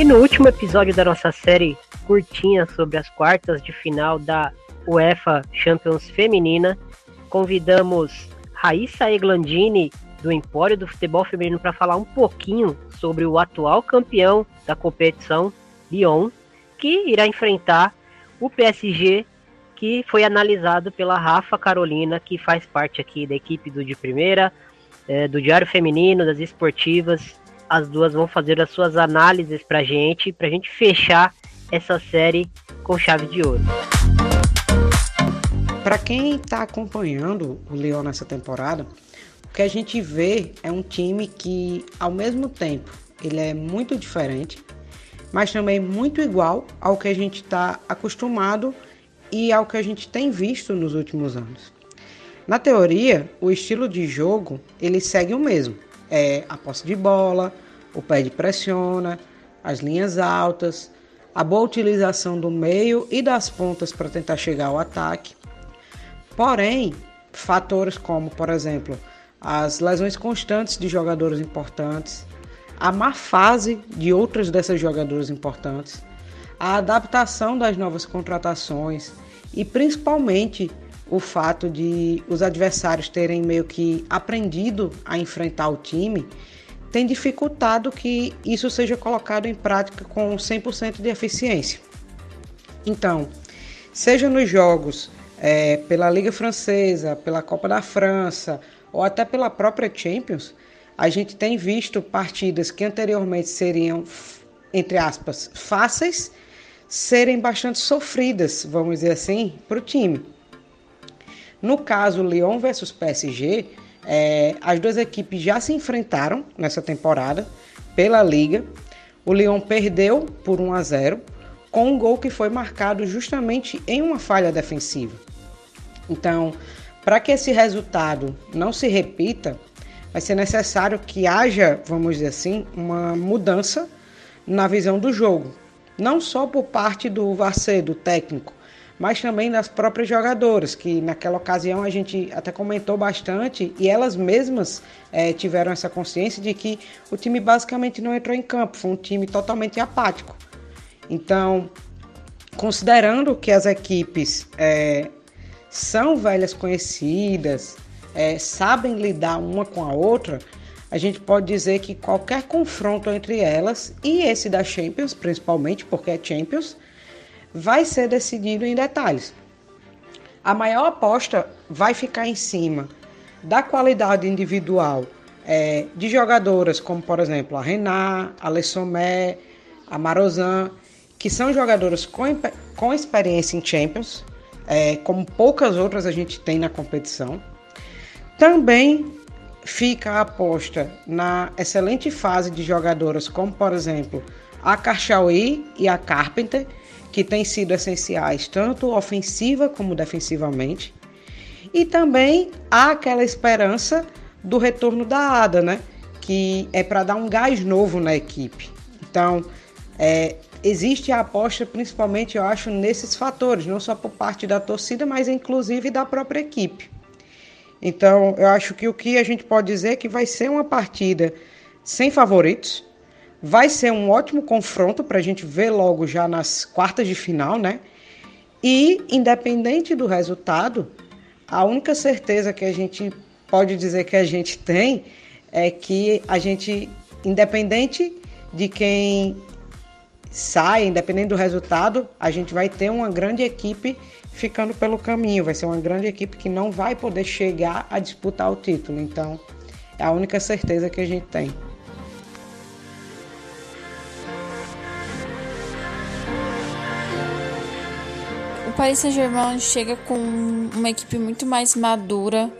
E no último episódio da nossa série curtinha sobre as quartas de final da UEFA Champions Feminina, convidamos Raíssa Eglandini do Empório do Futebol Feminino para falar um pouquinho sobre o atual campeão da competição, Lyon, que irá enfrentar o PSG, que foi analisado pela Rafa Carolina, que faz parte aqui da equipe do De Primeira, é, do Diário Feminino, das esportivas. As duas vão fazer as suas análises para gente, para a gente fechar essa série com chave de ouro. Para quem está acompanhando o Lyon nessa temporada, o que a gente vê é um time que, ao mesmo tempo, ele é muito diferente, mas também muito igual ao que a gente está acostumado e ao que a gente tem visto nos últimos anos. Na teoria, o estilo de jogo ele segue o mesmo: é a posse de bola, o pé de pressiona, as linhas altas, a boa utilização do meio e das pontas para tentar chegar ao ataque. Porém, fatores como, por exemplo, as lesões constantes de jogadores importantes, a má fase de outras dessas jogadoras importantes, a adaptação das novas contratações e principalmente o fato de os adversários terem meio que aprendido a enfrentar o time tem dificultado que isso seja colocado em prática com 100% de eficiência. Então, seja nos jogos é, pela Liga Francesa, pela Copa da França ou até pela própria Champions, a gente tem visto partidas que anteriormente seriam, entre aspas, fáceis, serem bastante sofridas, vamos dizer assim, para o time. No caso Lyon versus PSG, é, as duas equipes já se enfrentaram nessa temporada pela liga. O Lyon perdeu por 1 a 0 com um gol que foi marcado justamente em uma falha defensiva. Então, para que esse resultado não se repita, vai ser necessário que haja, vamos dizer assim, uma mudança na visão do jogo, não só por parte do Varcê, do técnico, mas também das próprias jogadoras, que naquela ocasião a gente até comentou bastante e elas mesmas é, tiveram essa consciência de que o time basicamente não entrou em campo, foi um time totalmente apático. Então, considerando que as equipes é, são velhas conhecidas, é, sabem lidar uma com a outra, a gente pode dizer que qualquer confronto entre elas e esse da Champions, principalmente porque é Champions, vai ser decidido em detalhes. A maior aposta vai ficar em cima da qualidade individual é, de jogadoras como, por exemplo, a Renat, a Lessomé, a Marozan, que são jogadoras com, com experiência em Champions, é, como poucas outras a gente tem na competição. Também fica a aposta na excelente fase de jogadoras como, por exemplo, a Karchaoui e a Carpenter, que têm sido essenciais tanto ofensiva como defensivamente. E também há aquela esperança do retorno da Ada, né? Que é para dar um gás novo na equipe. Então, é, existe a aposta principalmente, eu acho, nesses fatores, não só por parte da torcida, mas inclusive da própria equipe. Então, eu acho que o que a gente pode dizer é que vai ser uma partida sem favoritos, Vai ser um ótimo confronto para a gente ver logo já nas quartas de final, né? E, independente do resultado, a única certeza que a gente pode dizer que a gente tem é que a gente, independente de quem sai, independente do resultado, a gente vai ter uma grande equipe ficando pelo caminho. Vai ser uma grande equipe que não vai poder chegar a disputar o título. Então, é a única certeza que a gente tem. Paris Saint-Germain chega com uma equipe muito mais madura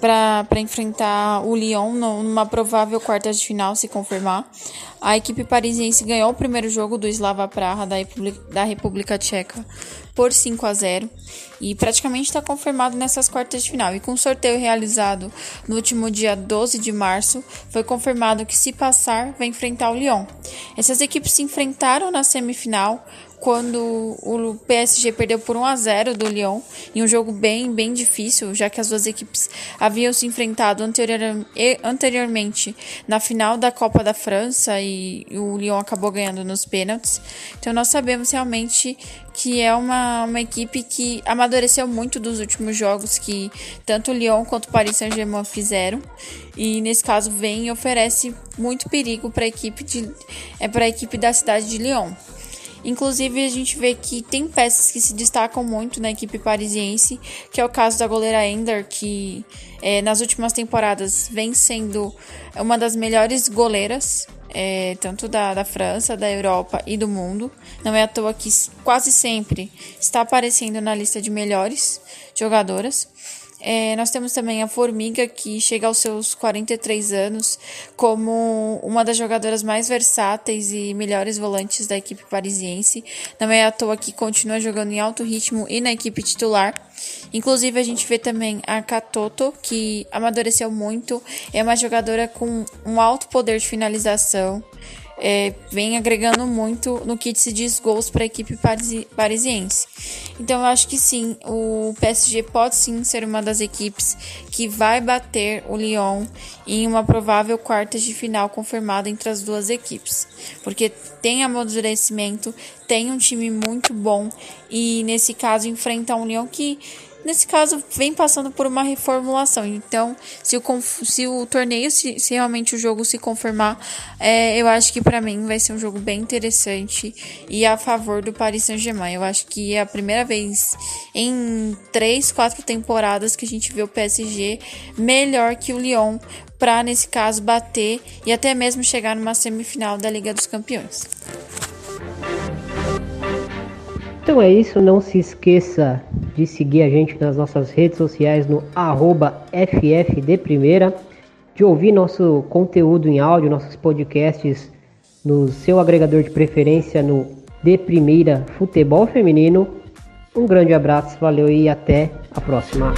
para enfrentar o Lyon numa provável quarta de final, se confirmar. A equipe parisiense ganhou o primeiro jogo do Slava Praha da República, da República Tcheca por 5 a 0 e praticamente está confirmado nessas quartas de final. E com o sorteio realizado no último dia 12 de março, foi confirmado que se passar vai enfrentar o Lyon. Essas equipes se enfrentaram na semifinal quando o PSG perdeu por 1 a 0 do Lyon, em um jogo bem, bem difícil, já que as duas equipes haviam se enfrentado anterior, anteriormente na final da Copa da França e o Lyon acabou ganhando nos pênaltis. Então nós sabemos realmente que é uma, uma equipe que amadureceu muito dos últimos jogos que tanto o Lyon quanto o Paris Saint-Germain fizeram. E nesse caso vem e oferece muito perigo para a equipe é para a equipe da cidade de Lyon. Inclusive, a gente vê que tem peças que se destacam muito na equipe parisiense, que é o caso da goleira Ender, que é, nas últimas temporadas vem sendo uma das melhores goleiras, é, tanto da, da França, da Europa e do mundo. Não é à toa que quase sempre está aparecendo na lista de melhores jogadoras. É, nós temos também a Formiga, que chega aos seus 43 anos como uma das jogadoras mais versáteis e melhores volantes da equipe parisiense. Não é à toa que continua jogando em alto ritmo e na equipe titular. Inclusive, a gente vê também a Katoto, que amadureceu muito, é uma jogadora com um alto poder de finalização é, vem agregando muito no que se diz gols para a equipe parisi parisiense. Então eu acho que sim, o PSG pode sim ser uma das equipes que vai bater o Lyon em uma provável quartas de final confirmada entre as duas equipes, porque tem amadurecimento, tem um time muito bom e nesse caso enfrenta um Lyon que nesse caso, vem passando por uma reformulação. Então, se o, se o torneio, se, se realmente o jogo se confirmar, é, eu acho que para mim vai ser um jogo bem interessante e a favor do Paris Saint-Germain. Eu acho que é a primeira vez em três, quatro temporadas que a gente vê o PSG melhor que o Lyon para, nesse caso, bater e até mesmo chegar numa semifinal da Liga dos Campeões. Então é isso, não se esqueça de seguir a gente nas nossas redes sociais no arroba FFDprimeira, de ouvir nosso conteúdo em áudio, nossos podcasts no seu agregador de preferência no De Primeira Futebol Feminino. Um grande abraço, valeu e até a próxima.